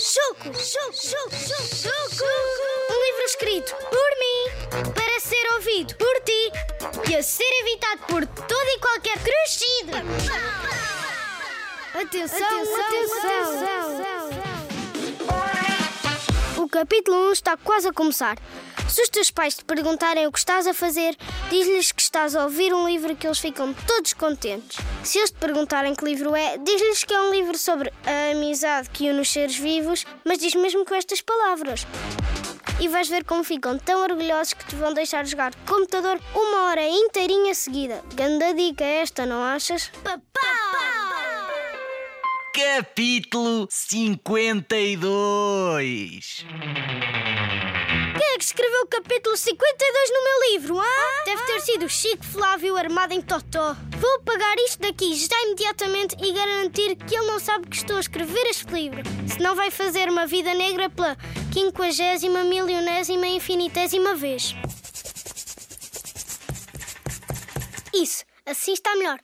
Chuco, chuco, chuco, chuco. Um livro escrito por mim, para ser ouvido por ti e a ser evitado por todo e qualquer crescido. Atenção, atenção, atenção. O capítulo 1 está quase a começar. Se os teus pais te perguntarem o que estás a fazer, diz-lhes que estás a ouvir um livro que eles ficam todos contentes. Se eles te perguntarem que livro é, diz-lhes que é um livro sobre a amizade que une os seres vivos, mas diz mesmo com estas palavras. E vais ver como ficam tão orgulhosos que te vão deixar jogar computador uma hora inteirinha seguida. Ganda dica esta, não achas? Capítulo 52 Quem é que escreveu o capítulo 52 no meu livro, ah? Deve ter sido Chico Flávio armado em Totó. Vou pagar isto daqui já imediatamente e garantir que ele não sabe que estou a escrever este livro. Senão vai fazer uma vida negra pela quinquagésima, milionésima, infinitésima vez. Isso, assim está melhor.